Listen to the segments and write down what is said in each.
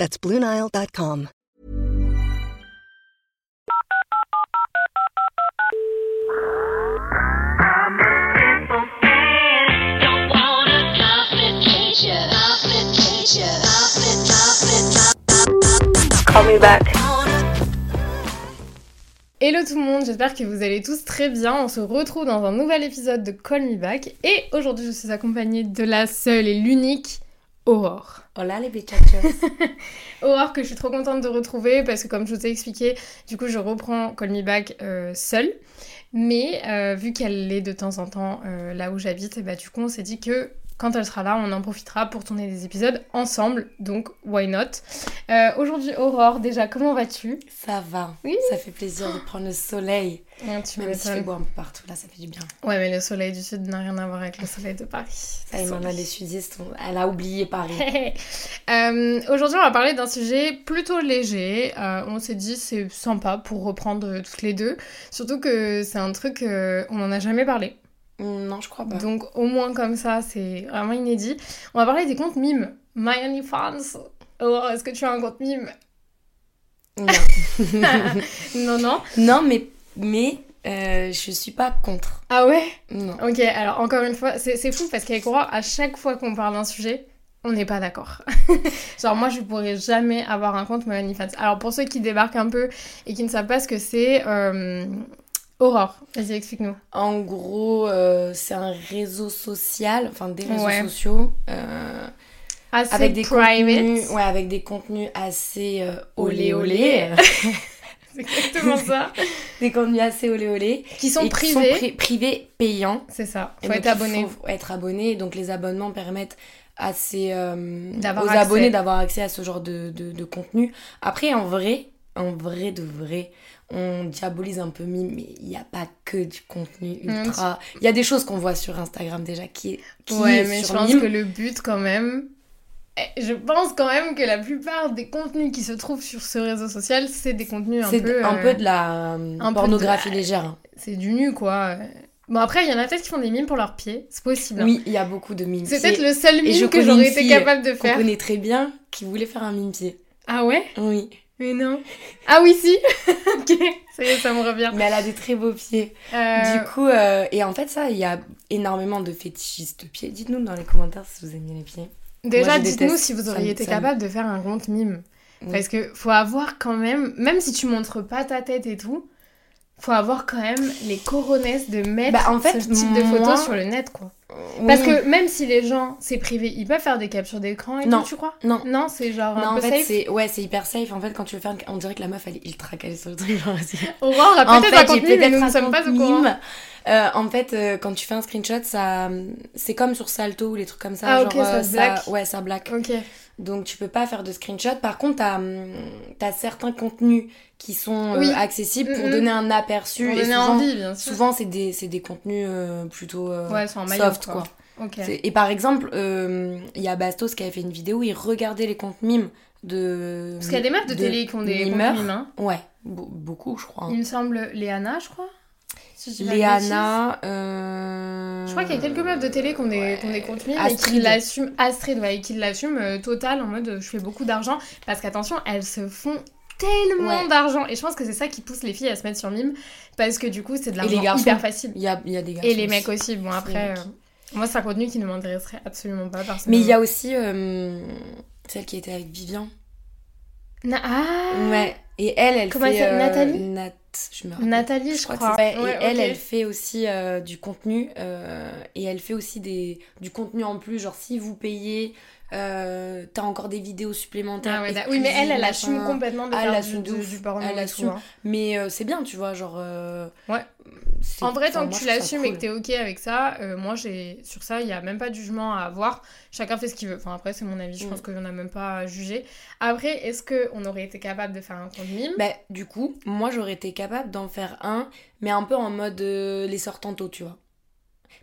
That's BlueNile.com. Call me back. Hello tout le monde, j'espère que vous allez tous très bien. On se retrouve dans un nouvel épisode de Call Me Back. Et aujourd'hui, je suis accompagnée de la seule et l'unique Aurore. Hola les bichachos. Aurore que je suis trop contente de retrouver parce que comme je vous ai expliqué, du coup je reprends Call Me Back euh, seule. Mais euh, vu qu'elle est de temps en temps euh, là où j'habite, et bah, du coup on s'est dit que quand elle sera là, on en profitera pour tourner des épisodes ensemble, donc why not? Euh, Aujourd'hui, Aurore, déjà, comment vas-tu? Ça va. Oui. Ça fait plaisir de prendre le soleil. Ouais, tu Même s'il fait m'étonnes. beau un peu partout, là, ça fait du bien. Ouais, mais le soleil du sud n'a rien à voir avec le soleil de Paris. Ça, il m'en a les sudistes. on- Elle a oublié Paris. Euh, Aujourd'hui, on va parler d'un sujet plutôt léger. Euh, on s'est dit c'est sympa pour reprendre toutes les deux. Surtout que c'est un truc, on n'en a jamais parlé. Non, je crois pas. Donc au moins comme ça, c'est vraiment inédit. On va parler des comptes mimes. My OnlyFans. Oh, est-ce que tu as un compte mime? Non. Non, non. non, mais, mais euh, je suis pas contre. Ah ouais? Non. Ok, alors encore une fois, c'est c'est fou parce qu'avec Aurore, à chaque fois qu'on parle d'un sujet, on n'est pas d'accord. Genre moi, je pourrais jamais avoir un compte My OnlyFans. Alors pour ceux qui débarquent un peu et qui ne savent pas ce que c'est, euh, Aurore, vas-y, explique-nous. En gros, euh, c'est un réseau social, enfin des réseaux Ouais. sociaux, euh, Assez avec des private. contenus, ouais, avec des contenus assez euh, Olé, olé C'est exactement ça. des contenus assez olé olé, qui sont et qui privés. pri- privés payants. C'est ça, faut être il abonné. faut être abonné. Donc les abonnements permettent à ces, euh, aux accès. abonnés d'avoir accès à ce genre de, de, de contenu. Après, en vrai, en vrai de vrai, on diabolise un peu Mime, mais il n'y a pas que du contenu Mm, ultra. Il y a des choses qu'on voit sur Instagram déjà qui est, qui Ouais, est mais je pense Mime. que le but quand même... eh, Je pense quand même que la plupart des contenus qui se trouvent sur ce réseau social, c'est des contenus un C'est peu... un euh, peu de la euh, un peu pornographie de- légère. hein. C'est du nu, quoi. Bon, après, il y en a peut-être qui font des mimes pour leurs pieds. C'est possible. hein. Oui, il y a beaucoup de mimes. C'est peut-être le seul je mime que connais j'aurais été capable de faire. connaît très bien qui voulait faire un mime pied. Ah ouais? Oui. Mais non. Ah oui, si Ok, ça y est, ça me revient. Mais elle a des très beaux pieds. Euh, Du coup, euh, et en fait, ça, il y a énormément de fétichistes de pieds. Dites-nous dans les commentaires si vous aimez les pieds. déjà, dites-nous si vous auriez été capable de faire un compte mime. Oui. Parce que faut avoir quand même, même si tu montres pas ta tête et tout, faut avoir quand même les coronesses de mettre Bah, en fait, ce type de photos sur le net, quoi. Parce Oui. que même si les gens, c'est privé, ils peuvent faire des captures d'écran et Non. tout, tu crois? Non. Non, c'est genre Non, un en peu fait, safe. ouais, c'est hyper safe. En fait, quand tu veux faire, on dirait que la meuf elle est ultra calée sur le truc. Genre, vas-y. Aurore a en peut-être fait, un contenu, mais peut-être nous ne un sommes pas au courant. Euh, en fait, euh, quand tu fais un screenshot, ça, c'est comme sur Salto ou les trucs comme ça. Ah, genre, ok, ça euh, se black. Ouais, ça black. Ok. Donc tu peux pas faire de screenshot. Par contre, t'as hum, as certains contenus qui sont euh, accessibles pour donner un aperçu. Pour et donner souvent, envie, bien sûr. souvent c'est des, des contenus euh, plutôt euh, Ouais, c'est quoi. quoi. Et par exemple, euh, il y a Bastos qui avait fait une vidéo où il regardait les comptes mimes de. Parce qu'il y a des meufs de, télé qui ont des comptes mimes, hein. Ouais, be- beaucoup, je crois. Il me semble Léana, je crois. Si. Léana. euh, Je crois qu'il y a quelques meufs de télé qui ont des, comptes mimes et qui l'assument. Astrid, ouais, et qui l'assument euh, total en mode je fais beaucoup d'argent. Parce qu'attention, elles se font tellement Ouais. d'argent. Et je pense que c'est ça qui pousse les filles à se mettre sur mime. Parce que du coup, c'est de l'argent hyper facile. Il y a, il y a des garçons. Et les mecs aussi. Bon, après, euh, moi, c'est un contenu qui ne m'intéresserait absolument pas. Mais il y a aussi euh, celle qui était avec Vivian. Ah Ouais. Et elle, elle Comment elle fait. s'appelle, euh, Nathalie Nat. Je me rappelle. Nathalie, je, crois crois. que c'est ça. Ouais, et elle, elle fait aussi euh, du contenu. euh, et elle fait aussi des, du contenu en plus. Genre, si vous payez, euh, t'as encore des vidéos supplémentaires. Ah ouais, oui, mais elle, elle assume complètement de elle faire du, de du, Elle assume. Mais euh, c'est bien, tu vois. Genre. euh, Ouais. En vrai, tant que tu l'assumes et que t'es ok avec ça, moi j'ai sur ça, il y a même pas de jugement à avoir. Chacun fait ce qu'il veut. Enfin après c'est mon avis, je Mm. pense qu'on a même pas à juger. Après, est-ce que on aurait été capable de faire un compte mime? Bah, du coup, moi j'aurais été capable d'en faire un, mais un peu en mode les tantôt, tu vois.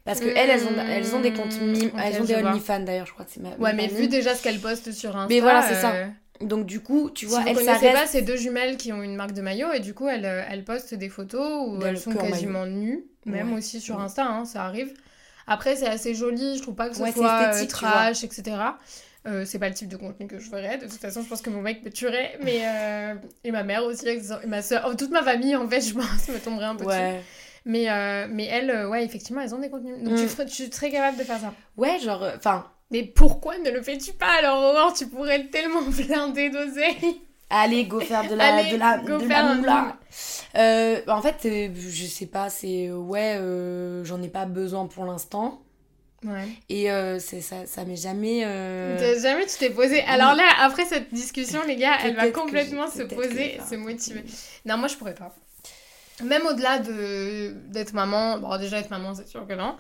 Parce que elles, elles ont, elles ont des comptes mimes, Ok, elles ont des. OnlyFans d'ailleurs, je crois que c'est ma. Ouais, ma mais mime. vu déjà ce qu'elle poste sur Insta. Mais voilà, c'est ça. euh, Donc du coup, tu Si vois, vous elles reste. pas, c'est deux jumelles qui ont une marque de maillot et du coup elles, euh, elles postent des photos où elles sont quasiment nues, même Ouais. aussi sur Ouais. Insta, hein, ça arrive. Après c'est assez joli, je trouve pas que ce Ouais, soit euh, trash, etc. Euh, c'est pas le type de contenu que je ferais. De toute façon, je pense que mon mec me tuerait. Mais euh, et ma mère aussi, et ma soeur, toute ma famille en fait, je pense, me tomberait un peu dessus. Mais euh, mais elles, euh, ouais, effectivement, elles ont des contenus. Donc Mm. tu, ferais- tu serais capable de faire ça. Ouais, genre, euh, enfin, Mais pourquoi ne le fais-tu pas alors Aurore Tu pourrais tellement blinder d'oseille. allez, go faire de la, Allez, de la, go de faire la moula. Euh, en fait, euh, je sais pas, c'est ouais, euh, j'en ai pas besoin pour l'instant. Ouais. Et c'est ça, ça m'est jamais. Jamais tu t'es posé. Alors là, après cette discussion, les gars, elle va complètement se poser, se motiver. Non, moi je pourrais pas. Même au-delà de d'être maman, bon déjà être maman c'est sûr que non,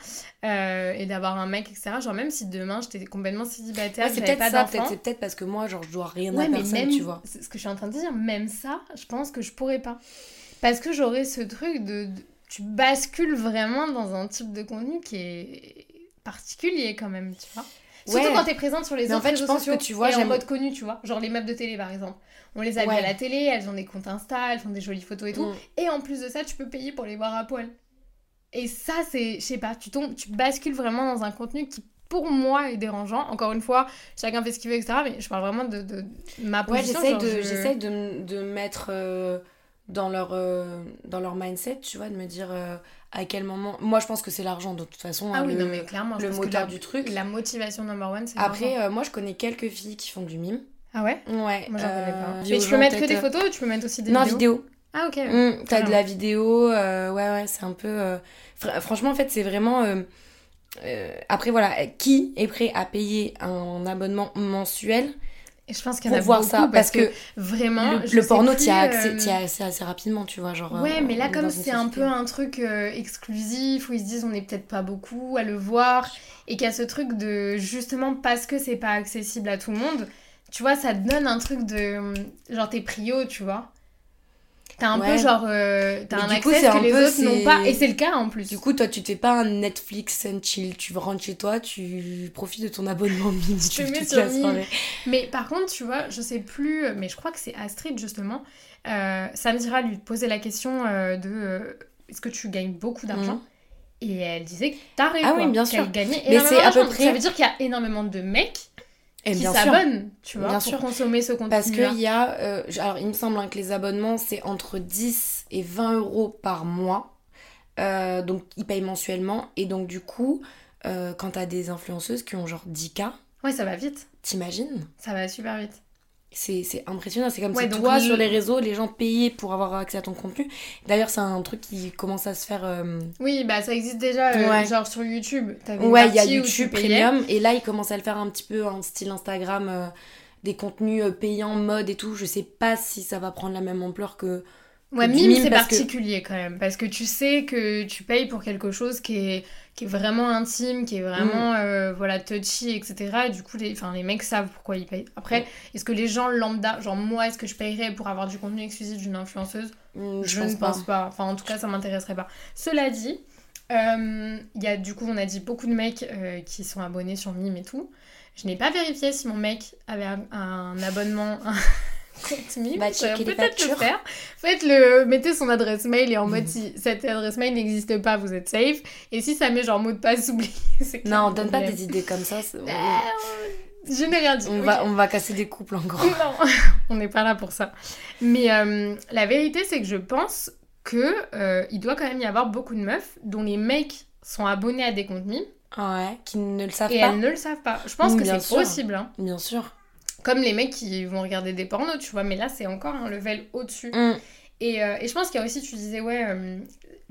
euh, et d'avoir un mec etc. Genre même si demain j'étais complètement célibataire, Ouais, c'est peut-être pas ça, c'est peut-être parce que moi, genre, je dois rien Ouais, à mais personne, même, tu vois. c'est ce que je suis en train de dire, même ça, je pense que je pourrais pas. Parce que j'aurais ce truc de, de- Tu bascules vraiment dans un type de contenu qui est particulier quand même, tu vois. Surtout Ouais. quand t'es présente sur les Mais en autres je pense que tu vois, et en mode connu, tu vois. Genre les meufs de télé, par exemple. On les a vues Ouais. à la télé, elles ont des comptes Insta, elles font des jolies photos et tout. Mm. Et en plus de ça, tu peux payer pour les voir à poil. Et ça, c'est, je sais pas, tu tombes, tu bascules vraiment dans un contenu qui, pour moi, est dérangeant. Encore une fois, chacun fait ce qu'il veut, etc. Mais je parle vraiment de, de ma Ouais, position. j'essaye genre, de, je- de, de mettre euh, dans, leur, euh, dans leur mindset, tu vois, de me dire euh, à quel moment. Moi, je pense que c'est l'argent, de toute façon. Ah hein, oui, le, non, mais clairement, le moteur la- du truc. La motivation number one, c'est Après, moi, je connais quelques filles qui font du mime. Ah ouais? Ouais. Moi, j'en connais euh, pas. dis Mais tu peux mettre que des euh, photos ou tu peux mettre aussi des Non, vidéos vidéo. Ah ok. Mm, T'as de la vidéo, euh, ouais, ouais, c'est un peu. euh, fr- franchement, en fait, c'est vraiment. euh, euh, après, voilà, qui est prêt à payer un abonnement mensuel Et je pense qu'il y en a voir beaucoup ça Parce que, vraiment, le, porno, t'y as euh, accès, assez rapidement, tu vois. Genre, Ouais, euh, mais là, comme c'est un peu un truc euh, exclusif où ils se disent on n'est peut-être pas beaucoup à le voir et qu'il y a ce truc de justement parce que c'est pas accessible à tout le monde, tu vois, ça te donne un truc de genre t'es prio, tu vois. T'as un Ouais. peu genre. euh, t'as un accès que les peu, autres n'ont pas et c'est le cas en plus. Du coup, toi, tu te fais pas un Netflix and chill. Tu rentres chez toi, tu profites de ton abonnement mini te mets sur. Mais par contre, tu vois, je sais plus, mais je crois que c'est Astrid justement. Euh, ça me dira lui poser la question euh, de euh, est-ce que tu gagnes beaucoup d'argent Et elle disait que t'as. Mhm. Ah oui, bien sûr. gagnait Mais c'est à peu d'argent. près- Ça veut dire qu'il y a énormément de mecs Et qui s'abonnent, tu vois, Bien pour sûr. consommer ce contenu. Parce qu'il y a. euh, alors, il me semble hein, que les abonnements, c'est entre 10 et 20 euros par mois. Euh, donc, ils payent mensuellement. Et donc, du coup, euh, quand t'as des influenceuses qui ont genre 10K, Ouais, ça va vite. t'imagines? Ça va super vite. C'est impressionnant. C'est comme Ouais, si toi, sur les réseaux, les gens payaient pour avoir accès à ton contenu. D'ailleurs, c'est un truc qui commence à se faire. euh, Oui, bah ça existe déjà, euh, Ouais. genre sur YouTube. Ouais, il y a YouTube. Premium et là ils commencent à le faire un petit peu en style Instagram, euh, des contenus payants, mode et tout. Je sais pas si ça va prendre la même ampleur que. Ouais, mime, mime c'est que- particulier quand même, parce que tu sais que tu payes pour quelque chose qui est, qui est vraiment intime, qui est vraiment Mm. euh, voilà, touchy, etc. Et du coup, les, enfin, les mecs savent pourquoi ils payent. Après, Mm. est-ce que les gens lambda, genre moi, est-ce que je payerais pour avoir du contenu exclusif d'une influenceuse? Hmm, Je, ne pense pas. Enfin, en tout cas, ça m'intéresserait pas. Cela dit, euh, il y a du coup, on a dit beaucoup de mecs euh, qui sont abonnés sur Mime et tout. Je n'ai pas vérifié si mon mec avait un abonnement, Mime. Bah, peut-être le faire. Faites le, mettez son adresse mail et en mode si cette adresse mail n'existe pas, vous êtes safe. Et si ça met genre mot de passe oublié, c'est Non, donne pas des idées comme ça. Ah, Je n'ai rien dit. On, va, on va casser des couples encore. Non, on n'est pas là pour ça. Mais euh, la vérité, c'est que je pense que euh, il doit quand même y avoir beaucoup de meufs dont les mecs sont abonnés à des comptes mimes Ouais, qui ne le savent et pas. elles ne le savent pas. Je pense Mm, que c'est possible. hein. Bien sûr. Comme les mecs qui vont regarder des pornos, tu vois. Mais là, c'est encore un level au-dessus. Hmm. Et, euh, et je pense qu'il y a aussi, tu disais, ouais, euh,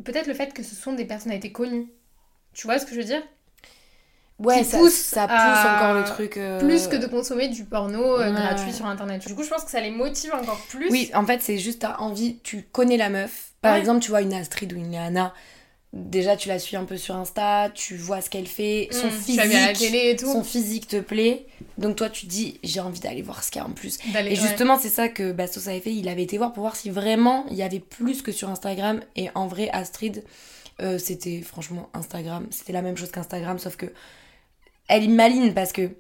peut-être le fait que ce sont des personnalités connues. Tu vois ce que je veux dire? Ouais, ça, pousse ça pousse à- encore le truc. euh, Plus que de consommer du porno ouais. gratuit sur Internet. Du coup, je pense que ça les motive encore plus. Oui, en fait, c'est juste t'as envie, tu connais la meuf. Par Ouais. exemple, tu vois une Astrid ou une Léana, déjà tu la suis un peu sur Insta, tu vois ce qu'elle fait, son Mmh, l'as vu à la physique, télé et tout. son physique te plaît. Donc toi tu te dis j'ai envie d'aller voir ce qu'il y a en plus. Et ouais. justement c'est ça que Bastos avait fait, il avait été voir pour voir si vraiment il y avait plus que sur Instagram. Et en vrai Astrid, euh, c'était franchement Instagram, c'était la même chose qu'Instagram sauf que elle est maligne parce que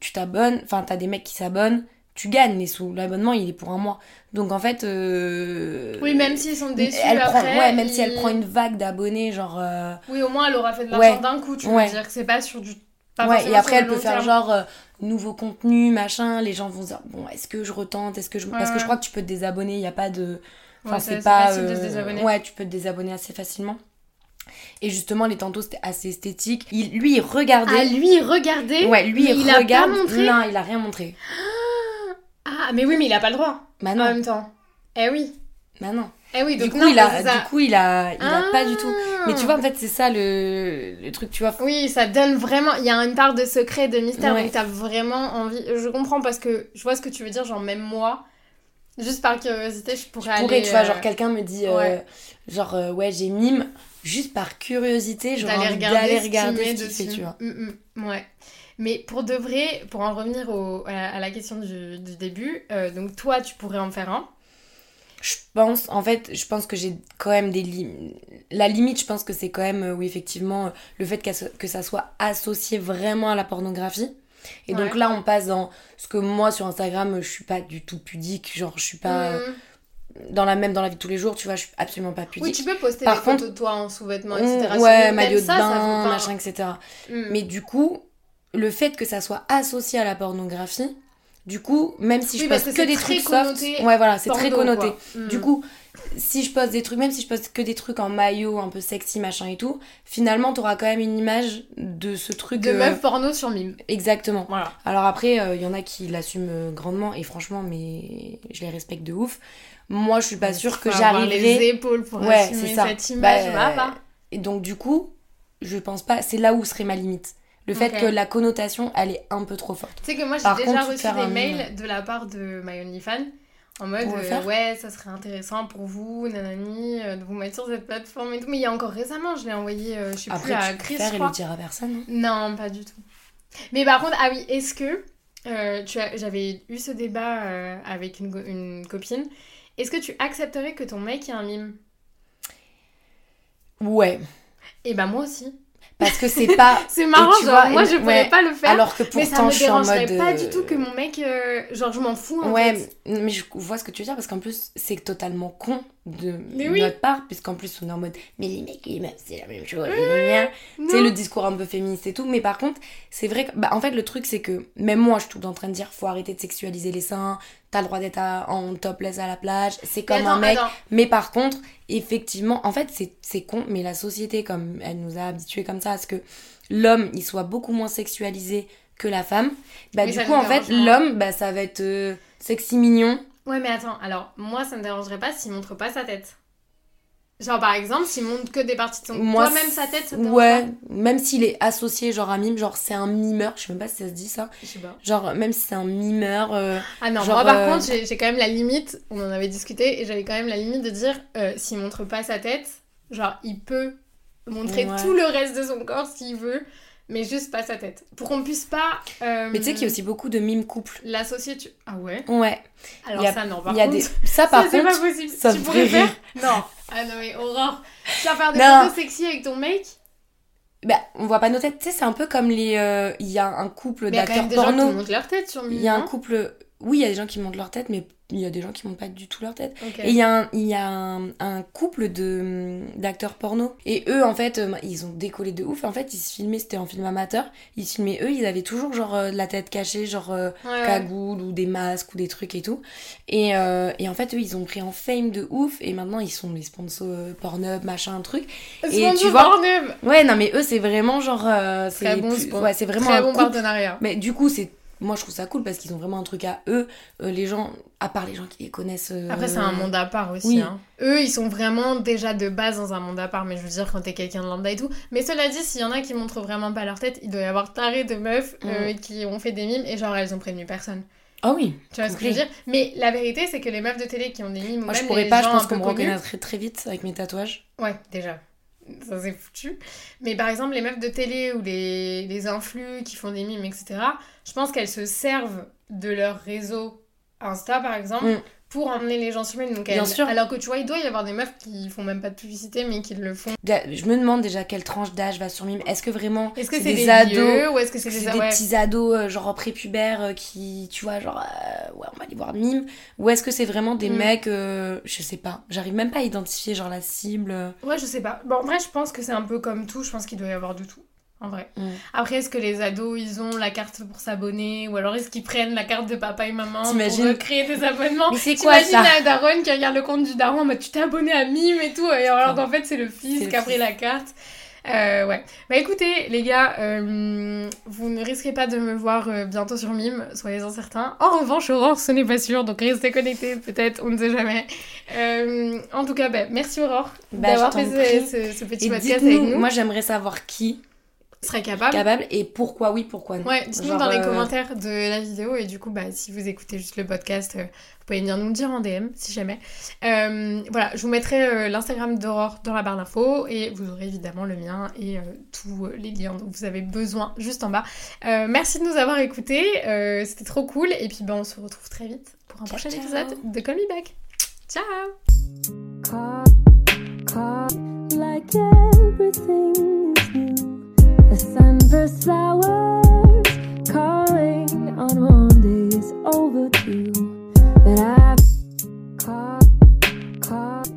tu t'abonnes, enfin t'as des mecs qui s'abonnent, tu gagnes les sous. L'abonnement il est pour un mois. Donc en fait... euh, Oui, même s'ils sont déçus elle prend, après. ouais, même si elle prend une vague d'abonnés, genre. euh, Oui, au moins elle aura fait de l'argent Ouais. d'un coup, tu Ouais. veux dire que c'est pas sur du. pas ouais, et après elle le peut faire terme. genre euh, nouveau contenu, machin. Les gens vont se dire, bon, est-ce que je retente? Est-ce que je. Parce que je crois que tu peux te désabonner, il n'y a pas de. Enfin, c'est pas. facile de se désabonner. Ouais, tu peux te désabonner assez facilement. Et justement, les tantos, c'était assez esthétique. Il, lui, il regardait. Ah, lui, regardez. ouais, lui, mais il, il a regarde. pas montré. Non, il a rien montré. Ah, mais oui, mais il a pas le droit. Bah En même temps. Eh oui. bah non. Eh oui, Du donc coup, non, il a, ça. du coup, il a, il a pas du tout. Ah. Mais tu vois, en fait, c'est ça le, le truc, tu vois. Oui, ça donne vraiment. Il y a une part de secret, de mystère, Ouais. donc t'as vraiment envie. Je comprends parce que je vois ce que tu veux dire, genre même moi, juste par curiosité, je pourrais Je pourrais, aller. tu vois, euh, genre quelqu'un me dit, euh, ouais. genre, euh, ouais, j'ai mime, juste par curiosité, j'aurais d'aller envie regarder, ce regarder ce fait, dessus. tu vois. Mm, mm, ouais. Mais pour de vrai, pour en revenir au, à, la question du, du début, euh, donc toi, tu pourrais en faire un. Je pense, en fait, je pense que j'ai quand même des limites. La limite, je pense que c'est quand même, euh, oui, effectivement, euh, le fait que ça soit associé vraiment à la pornographie. Et donc Ouais. là, on passe dans ce que moi, sur Instagram, je suis pas du tout pudique, genre, je suis pas... Mm. Dans la même, dans la vie de tous les jours, tu vois, je suis absolument pas pudique. Oui, tu peux poster Par des contre- photos de toi en sous-vêtements, etc. ouais, Même maillot de ça, ça bain, pas- machin, etc. Mm. Mais du coup, le fait que ça soit associé à la pornographie, du coup, même si je Oui, poste que des trucs soft, ouais voilà, c'est très connoté. Mm. Du coup, si je poste des trucs, même si je poste que des trucs en maillot, un peu sexy, machin et tout, finalement, t'auras quand même une image de ce truc. de euh, meuf porno sur mime. Exactement. Voilà. Alors après, il y en a qui l'assument euh, grandement et franchement, mais je les respecte de ouf. Moi, je suis pas sûre que j'arriverai. les épaules pour Ouais, assumer cette image. Bah. Et donc, du coup, je pense pas. C'est là où serait ma limite. Le fait que la connotation, elle est un peu trop forte. Tu sais que moi j'ai déjà contre, reçu des un mails de la part de My OnlyFans en mode euh, ouais ça serait intéressant pour vous nanani euh, de vous mettre sur cette plateforme et tout mais il y a encore récemment je l'ai envoyé euh, je sais Après, plus à tu Chris et crois le dire à personne. hein. non pas du tout mais par contre ah oui est-ce que euh, tu as- j'avais eu ce débat avec une, une copine est-ce que tu accepterais que ton mec ait un mime? Ouais. et bah moi aussi Parce que c'est pas. c'est marrant genre vois, moi je pourrais ouais. pas le faire Alors que mais ça pourtant, me je suis en mode. pas euh, du tout que mon mec euh, genre je m'en fous en Ouais, fait. mais mais je vois ce que tu veux dire parce qu'en plus, c'est totalement con de oui. notre part, puisqu'en plus, on est en mode. Mais les mecs et les meufs, c'est la même chose. sais, Non. le discours un peu féministe et tout. Mais par contre, c'est vrai que. Bah, en fait, le truc, c'est que même moi, je suis tout le temps en train de dire faut arrêter de sexualiser les seins. T'as le droit d'être en topless à la plage. C'est comme attends, un mec. attends. Mais par contre, effectivement, en fait, c'est- c'est con, mais la société, comme elle nous a habitués comme ça, à ce que l'homme, il soit beaucoup moins sexualisé que la femme, bah du coup, en fait, l'homme, bah ça va être euh, sexy mignon. Ouais, mais attends, alors moi ça me dérangerait pas s'il montre pas sa tête. Genre par exemple, s'il montre que des parties de son Moi, Toi même sa tête, ça te Ouais, même s'il est associé, genre un mime, genre c'est un mimeur, je sais même pas si ça se dit ça. Je sais pas. Genre, même si c'est un mimeur. euh, Ah non, Genre, moi par euh, contre, j'ai j'ai quand même la limite, on en avait discuté, et j'avais quand même la limite de dire euh, s'il montre pas sa tête, genre il peut montrer Ouais. tout le reste de son corps s'il veut, mais juste pas sa tête. Pour qu'on puisse pas. euh, Mais tu sais qu'il y a aussi beaucoup de mimes couples. L'associer, tu. Ah ouais Ouais. Alors Il y a- ça, non, par Il y a contre. des. Ça, par ça, c'est contre. pas possible. ça tu pourrais faire Non. Ah non, mais horreur. Tu vas faire des Non. photos sexy avec ton mec? Bah, on voit pas nos têtes. Tu sais, c'est un peu comme les. euh, Il y a un couple d'acteurs porno. qui montent leur tête sur Il y a un couple. Oui, il y a des gens qui montent leur tête, mais il y a des gens qui montent pas du tout leur tête. Et il y a, un, y a un, un couple d'acteurs porno. Et eux, en fait, euh, ils ont décollé de ouf. En fait, ils se filmaient, c'était en film amateur. Ils se filmaient, eux, ils avaient toujours genre euh, la tête cachée, genre euh, Ouais, cagoule ou des masques ou des trucs et tout. Et, euh, et en fait, eux, ils ont pris en fame de ouf. Et maintenant, ils sont les sponsors Pornhub, machin, truc. Et tu vois- Pornhub. Ouais, non, mais eux, c'est vraiment genre. c'est bon plus- ouais, vraiment Très un bon couple. partenariat. Mais du coup, c'est. Moi, je trouve ça cool parce qu'ils ont vraiment un truc à eux. Euh, les gens, à part les gens qui les connaissent. euh, Après, c'est un monde à part aussi. oui. hein. Eux, ils sont vraiment déjà de base dans un monde à part. Mais je veux dire, quand t'es quelqu'un de lambda et tout. Mais cela dit, s'il y en a qui montrent vraiment pas leur tête, il doit y avoir taré de meufs euh, Mm. qui ont fait des mimes et genre elles ont prévenu personne. Ah oui. Tu vois ce que je veux dire? Mais la vérité, c'est que les meufs de télé qui ont des mimes, Moi, je même pourrais les pas, je pense qu'on me reconnaîtrait très vite avec mes tatouages. Ouais, déjà. Ça c'est foutu. Mais par exemple, les meufs de télé ou les, les influx qui font des mimes, etc., je pense qu'elles se servent de leur réseau Insta, par exemple, Mm. Pour emmener les gens sur Mime. Donc Bien sûr. Alors que tu vois, il doit y avoir des meufs qui font même pas de publicité, mais qui le font. Je me demande déjà quelle tranche d'âge va sur Mime. Est-ce que vraiment Est-ce que c'est des des, ados vieux ou est-ce que c'est c'est des, des ouais. petits ados euh, genre prépubères euh, qui, tu vois, genre, euh, ouais, on va aller voir Mime Ou est-ce que c'est vraiment des Mm. mecs, euh, je sais pas, j'arrive même pas à identifier genre la cible. Ouais, je sais pas. Bon, en vrai, je pense que c'est un peu comme tout. Je pense qu'il doit y avoir de tout. En vrai. Mm. Après, est-ce que les ados, ils ont la carte pour s'abonner Ou alors est-ce qu'ils prennent la carte de papa et maman pour recréer des abonnements Mais c'est quoi T'imagines ça la daronne qui regarde le compte du daron en mode tu t'es abonné à Mime et tout, et alors qu'en fait c'est le fils qui a pris la carte. Euh, ouais. Bah écoutez, les gars, euh, vous ne risquez pas de me voir euh, bientôt sur Mime, soyez-en certains. En revanche, Aurore, ce n'est pas sûr, donc restez connectés, peut-être, on ne sait jamais. En tout cas, bah, merci Aurore Bah, d'avoir fait ce, ce- ce petit Et podcast avec nous. moi j'aimerais savoir qui serait capable. capable et pourquoi oui, pourquoi non. Ouais, dites-nous dans les euh, commentaires de la vidéo et du coup, bah, si vous écoutez juste le podcast, euh, vous pouvez venir nous le dire en DM si jamais. Euh, voilà, je vous mettrai euh, l'Instagram d'Aurore dans la barre d'infos et vous aurez évidemment le mien et euh, tous les liens dont vous avez besoin juste en bas. Euh, merci de nous avoir écoutés, euh, c'était trop cool et puis bah, on se retrouve très vite pour un Ciao, prochain ciao. épisode de Call Me Back. Ciao like everything. The sunburst flowers calling on Monday's overdue. But I've caught, caught.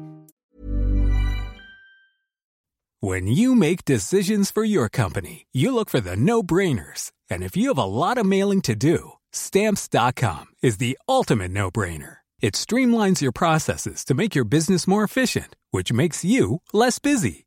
When you make decisions for your company, you look for the no brainers. And if you have a lot of mailing to do, stamps.com is the ultimate no brainer. It streamlines your processes to make your business more efficient, which makes you less busy.